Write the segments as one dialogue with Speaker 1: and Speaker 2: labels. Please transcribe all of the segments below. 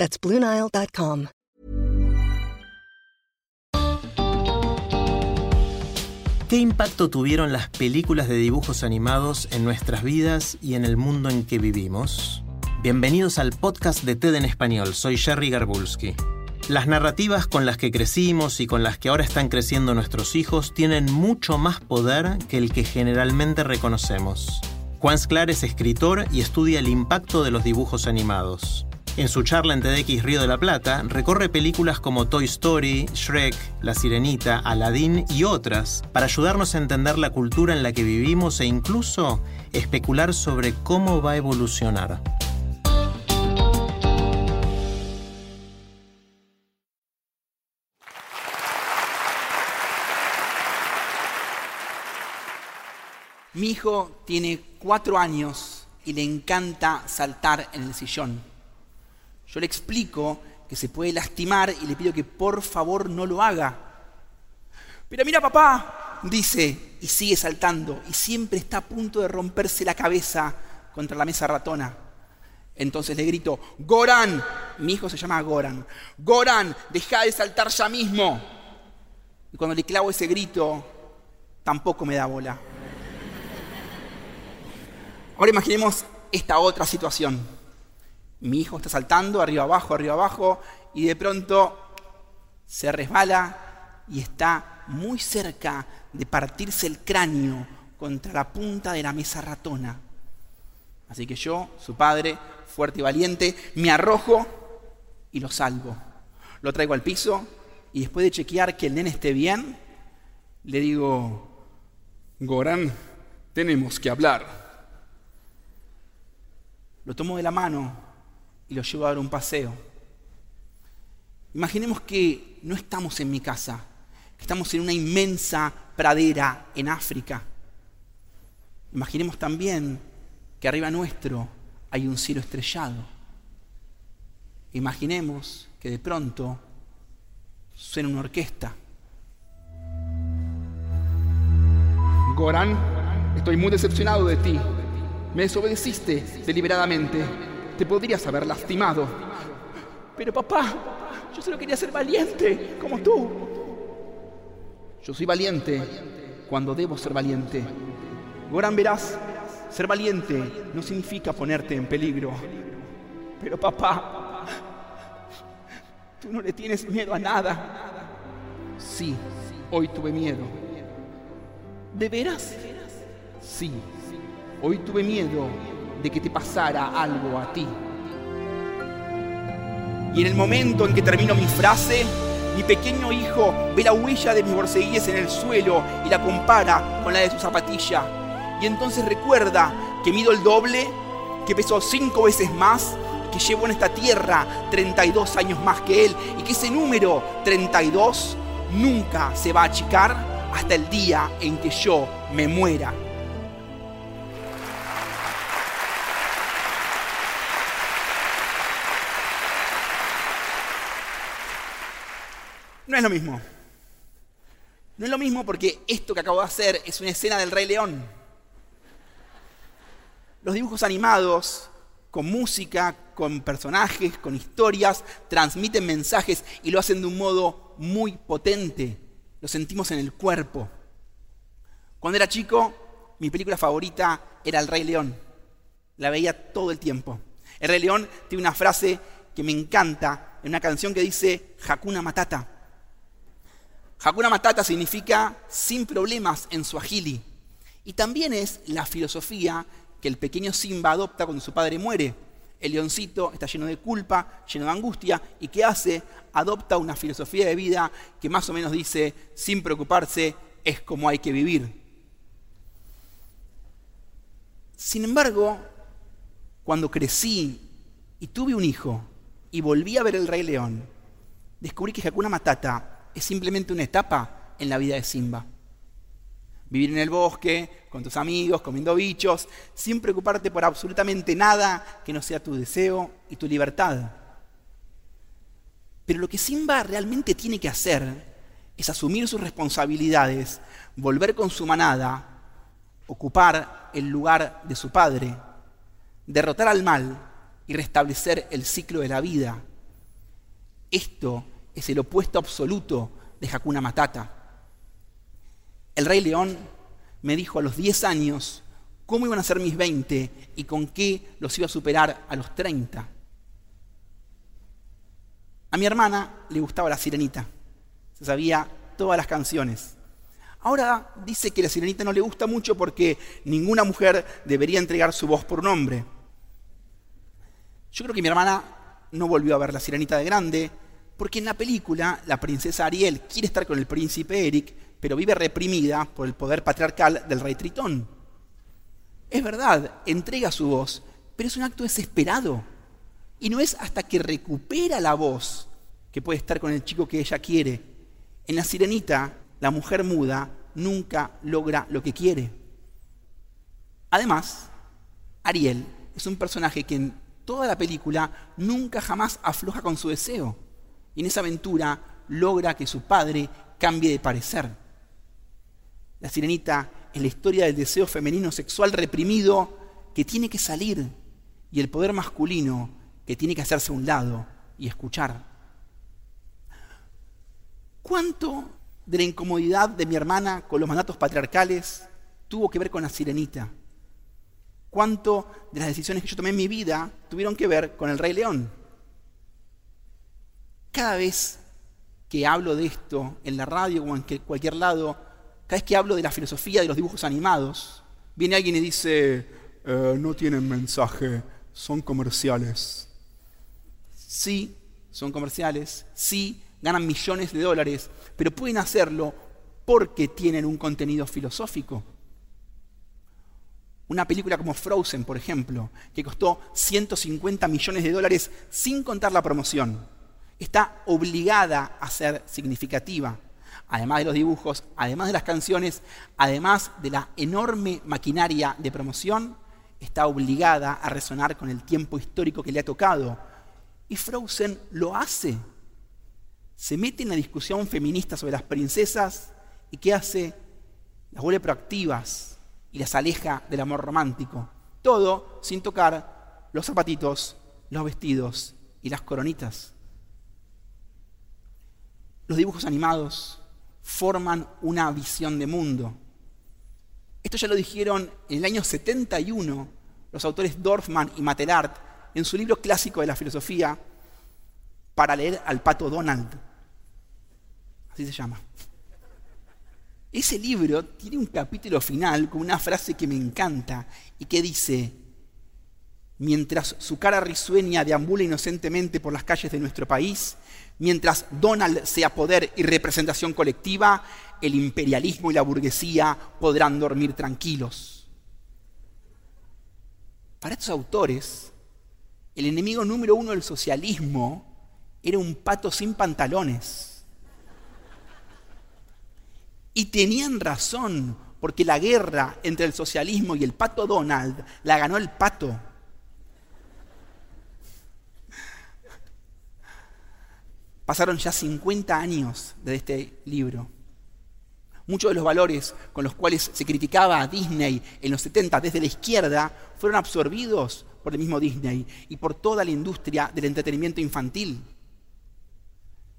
Speaker 1: That's BlueNile.com.
Speaker 2: ¿Qué impacto tuvieron las películas de dibujos animados en nuestras vidas y en el mundo en que vivimos? Bienvenidos al podcast de TED en español. Soy Jerry Garbulski. Las narrativas con las que crecimos y con las que ahora están creciendo nuestros hijos tienen mucho más poder que el que generalmente reconocemos. Juan Sclar es escritor y estudia el impacto de los dibujos animados. En su charla en TEDx Río de la Plata, recorre películas como Toy Story, Shrek, La Sirenita, Aladdin y otras para ayudarnos a entender la cultura en la que vivimos e incluso especular sobre cómo va a evolucionar.
Speaker 3: Mi hijo tiene cuatro años y le encanta saltar en el sillón. Yo le explico que se puede lastimar y le pido que por favor no lo haga. Pero mira papá, dice, y sigue saltando, y siempre está a punto de romperse la cabeza contra la mesa ratona. Entonces le grito, Goran, mi hijo se llama Goran, Goran, deja de saltar ya mismo. Y cuando le clavo ese grito, tampoco me da bola. Ahora imaginemos esta otra situación. Mi hijo está saltando arriba abajo, arriba abajo, y de pronto se resbala y está muy cerca de partirse el cráneo contra la punta de la mesa ratona. Así que yo, su padre, fuerte y valiente, me arrojo y lo salvo. Lo traigo al piso y después de chequear que el nene esté bien, le digo, Gorán, tenemos que hablar. Lo tomo de la mano y lo llevo a dar un paseo. Imaginemos que no estamos en mi casa, que estamos en una inmensa pradera en África. Imaginemos también que arriba nuestro hay un cielo estrellado. Imaginemos que de pronto suena una orquesta. Goran, estoy muy decepcionado de ti. Me desobedeciste deliberadamente te podrías haber lastimado. Pero papá, yo solo quería ser valiente, como tú. Yo soy valiente cuando debo ser valiente. Goran, verás, ser valiente no significa ponerte en peligro. Pero papá, tú no le tienes miedo a nada. Sí, hoy tuve miedo. ¿De veras? Sí, hoy tuve miedo de que te pasara algo a ti. Y en el momento en que termino mi frase, mi pequeño hijo ve la huella de mis borceguíes en el suelo y la compara con la de su zapatilla. Y entonces recuerda que mido el doble, que peso cinco veces más, que llevo en esta tierra 32 años más que él y que ese número 32 nunca se va a achicar hasta el día en que yo me muera. Es lo mismo. No es lo mismo porque esto que acabo de hacer es una escena del Rey León. Los dibujos animados, con música, con personajes, con historias, transmiten mensajes y lo hacen de un modo muy potente. Lo sentimos en el cuerpo. Cuando era chico, mi película favorita era El Rey León. La veía todo el tiempo. El Rey León tiene una frase que me encanta en una canción que dice Hakuna Matata. Hakuna Matata significa sin problemas en suajili. Y también es la filosofía que el pequeño Simba adopta cuando su padre muere. El leoncito está lleno de culpa, lleno de angustia, y ¿qué hace? Adopta una filosofía de vida que más o menos dice, sin preocuparse, es como hay que vivir. Sin embargo, cuando crecí y tuve un hijo y volví a ver el Rey León, descubrí que Hakuna Matata es simplemente una etapa en la vida de Simba. Vivir en el bosque, con tus amigos, comiendo bichos, sin preocuparte por absolutamente nada que no sea tu deseo y tu libertad. Pero lo que Simba realmente tiene que hacer es asumir sus responsabilidades, volver con su manada, ocupar el lugar de su padre, derrotar al mal y restablecer el ciclo de la vida. Esto es el opuesto absoluto de Hakuna Matata. El rey león me dijo a los 10 años cómo iban a ser mis 20 y con qué los iba a superar a los 30. A mi hermana le gustaba la sirenita. Se sabía todas las canciones. Ahora dice que la sirenita no le gusta mucho porque ninguna mujer debería entregar su voz por un hombre. Yo creo que mi hermana no volvió a ver la sirenita de grande, porque en la película la princesa Ariel quiere estar con el príncipe Eric, pero vive reprimida por el poder patriarcal del rey Tritón. Es verdad, entrega su voz, pero es un acto desesperado. Y no es hasta que recupera la voz que puede estar con el chico que ella quiere. En la sirenita, la mujer muda nunca logra lo que quiere. Además, Ariel es un personaje que en toda la película nunca jamás afloja con su deseo. En esa aventura logra que su padre cambie de parecer. La sirenita es la historia del deseo femenino sexual reprimido que tiene que salir y el poder masculino que tiene que hacerse a un lado y escuchar. ¿Cuánto de la incomodidad de mi hermana con los mandatos patriarcales tuvo que ver con la sirenita? ¿Cuánto de las decisiones que yo tomé en mi vida tuvieron que ver con el rey león? Cada vez que hablo de esto en la radio o en cualquier lado, cada vez que hablo de la filosofía de los dibujos animados, viene alguien y dice, eh, no tienen mensaje, son comerciales. Sí, son comerciales, sí, ganan millones de dólares, pero pueden hacerlo porque tienen un contenido filosófico. Una película como Frozen, por ejemplo, que costó 150 millones de dólares sin contar la promoción, está obligada a ser significativa. Además de los dibujos, además de las canciones, además de la enorme maquinaria de promoción, está obligada a resonar con el tiempo histórico que le ha tocado. Y Frozen lo hace se mete en la discusión feminista sobre las princesas y ¿qué hace? Las vuelve proactivas y las aleja del amor romántico. Todo sin tocar los zapatitos, los vestidos y las coronitas. Los dibujos animados forman una visión de mundo. Esto ya lo dijeron en el año 71 los autores Dorfman y Matelart en su libro clásico de la filosofía para leer al pato Donald así se llama. Ese libro tiene un capítulo final con una frase que me encanta y que dice, mientras su cara risueña deambula inocentemente por las calles de nuestro país, mientras Donald sea poder y representación colectiva, el imperialismo y la burguesía podrán dormir tranquilos. Para estos autores, el enemigo número uno del socialismo era un pato sin pantalones y tenían razón, porque la guerra entre el socialismo y el pato Donald la ganó el pato. Pasaron ya 50 años de este libro. Muchos de los valores con los cuales se criticaba a Disney en los 70 desde la izquierda fueron absorbidos por el mismo Disney y por toda la industria del entretenimiento infantil.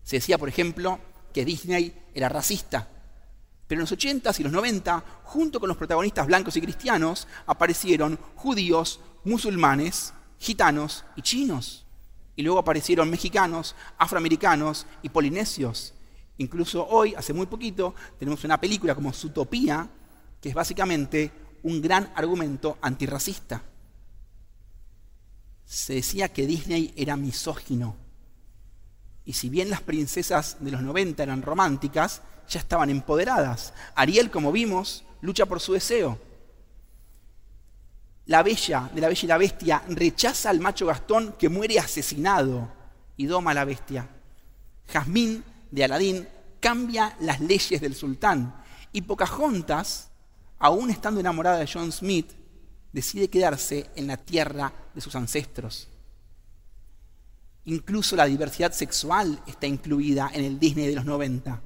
Speaker 3: Se decía, por ejemplo, que Disney era racista pero en los 80s y los 90, junto con los protagonistas blancos y cristianos, aparecieron judíos, musulmanes, gitanos y chinos. Y luego aparecieron mexicanos, afroamericanos y polinesios. Incluso hoy, hace muy poquito, tenemos una película como Zootopia, que es básicamente un gran argumento antirracista. Se decía que Disney era misógino. Y si bien las princesas de los 90 eran románticas, ya estaban empoderadas. Ariel, como vimos, lucha por su deseo. La bella de la bella y la bestia rechaza al macho Gastón que muere asesinado y doma a la bestia. Jazmín de Aladín cambia las leyes del sultán y Pocahontas, aún estando enamorada de John Smith, decide quedarse en la tierra de sus ancestros. Incluso la diversidad sexual está incluida en el Disney de los 90.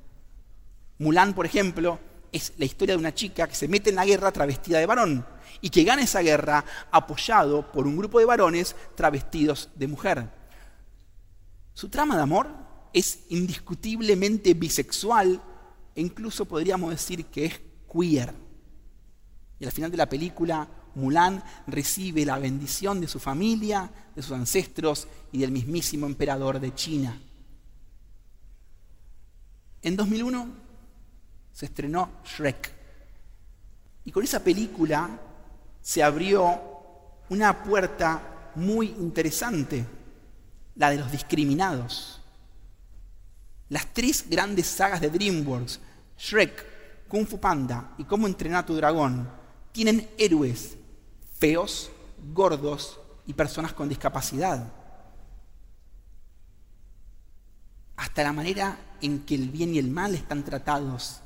Speaker 3: Mulan, por ejemplo, es la historia de una chica que se mete en la guerra travestida de varón y que gana esa guerra apoyado por un grupo de varones travestidos de mujer. Su trama de amor es indiscutiblemente bisexual e incluso podríamos decir que es queer. Y al final de la película, Mulan recibe la bendición de su familia, de sus ancestros y del mismísimo emperador de China. En 2001 se estrenó Shrek. Y con esa película se abrió una puerta muy interesante, la de los discriminados. Las tres grandes sagas de DreamWorks, Shrek, Kung Fu Panda y Cómo entrenar a tu dragón, tienen héroes feos, gordos y personas con discapacidad. Hasta la manera en que el bien y el mal están tratados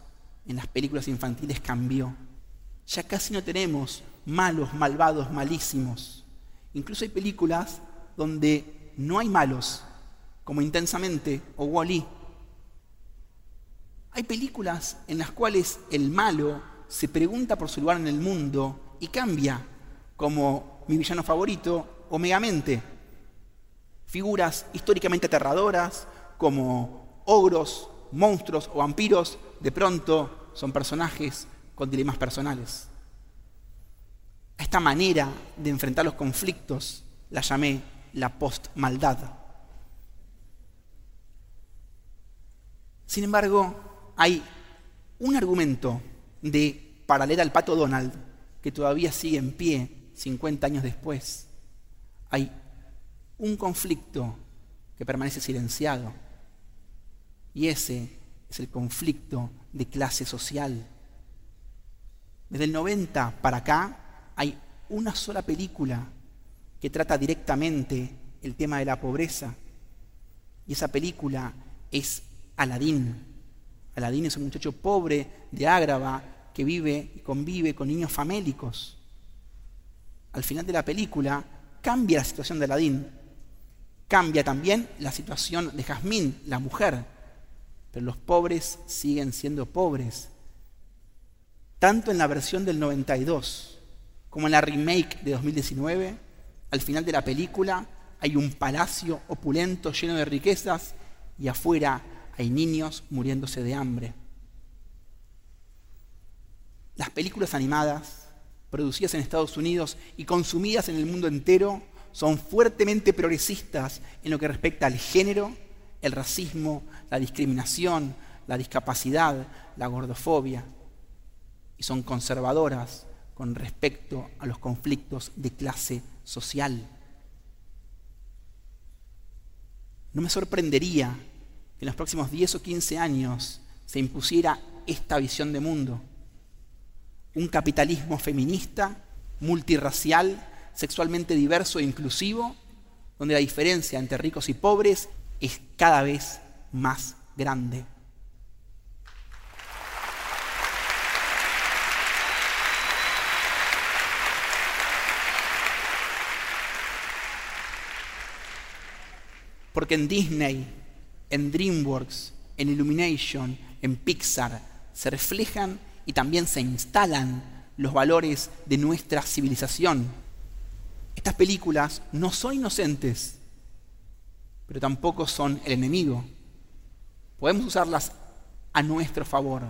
Speaker 3: en las películas infantiles cambió. Ya casi no tenemos malos, malvados, malísimos. Incluso hay películas donde no hay malos, como Intensamente o Wally. Hay películas en las cuales el malo se pregunta por su lugar en el mundo y cambia, como mi villano favorito o Megamente. Figuras históricamente aterradoras como ogros, monstruos o vampiros, de pronto son personajes con dilemas personales. A esta manera de enfrentar los conflictos la llamé la post-maldad. Sin embargo, hay un argumento de paralela al pato Donald que todavía sigue en pie 50 años después. Hay un conflicto que permanece silenciado y ese es el conflicto de clase social. Desde el 90 para acá hay una sola película que trata directamente el tema de la pobreza. Y esa película es Aladín. Aladín es un muchacho pobre de Ágrava que vive y convive con niños famélicos. Al final de la película cambia la situación de Aladín. Cambia también la situación de Jazmín, la mujer. Pero los pobres siguen siendo pobres. Tanto en la versión del 92 como en la remake de 2019, al final de la película hay un palacio opulento lleno de riquezas y afuera hay niños muriéndose de hambre. Las películas animadas, producidas en Estados Unidos y consumidas en el mundo entero, son fuertemente progresistas en lo que respecta al género, el racismo, la discriminación, la discapacidad, la gordofobia, y son conservadoras con respecto a los conflictos de clase social. No me sorprendería que en los próximos 10 o 15 años se impusiera esta visión de mundo. Un capitalismo feminista, multirracial, sexualmente diverso e inclusivo, donde la diferencia entre ricos y pobres es cada vez más grande. Porque en Disney, en DreamWorks, en Illumination, en Pixar, se reflejan y también se instalan los valores de nuestra civilización. Estas películas no son inocentes, pero tampoco son el enemigo. Podemos usarlas a nuestro favor,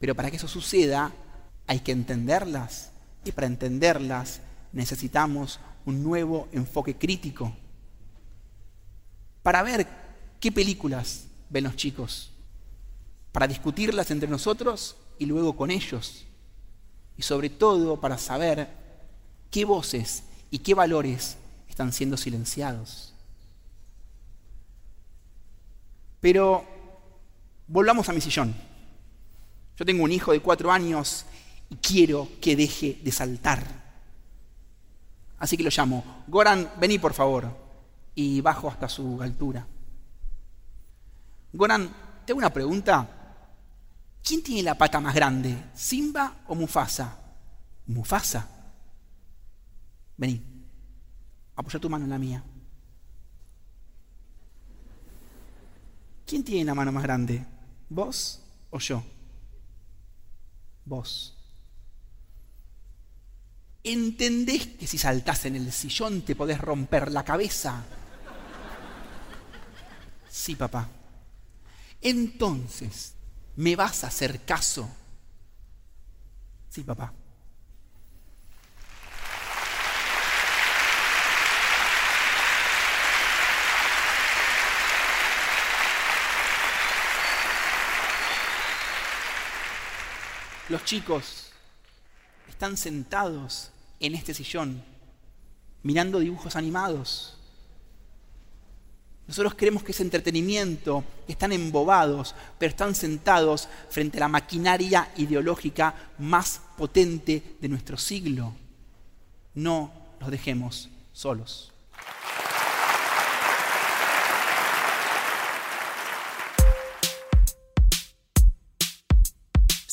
Speaker 3: pero para que eso suceda hay que entenderlas y para entenderlas necesitamos un nuevo enfoque crítico para ver qué películas ven los chicos, para discutirlas entre nosotros y luego con ellos, y sobre todo para saber qué voces y qué valores están siendo silenciados. Pero volvamos a mi sillón. Yo tengo un hijo de cuatro años y quiero que deje de saltar. Así que lo llamo. Goran, vení por favor y bajo hasta su altura. Goran, te hago una pregunta. ¿Quién tiene la pata más grande, Simba o Mufasa? Mufasa. Vení, apoya tu mano en la mía. ¿Quién tiene la mano más grande? ¿Vos o yo? Vos. ¿Entendés que si saltás en el sillón te podés romper la cabeza? Sí, papá. Entonces, ¿me vas a hacer caso? Sí, papá. Los chicos están sentados en este sillón mirando dibujos animados. Nosotros creemos que es entretenimiento, que están embobados, pero están sentados frente a la maquinaria ideológica más potente de nuestro siglo. No los dejemos solos.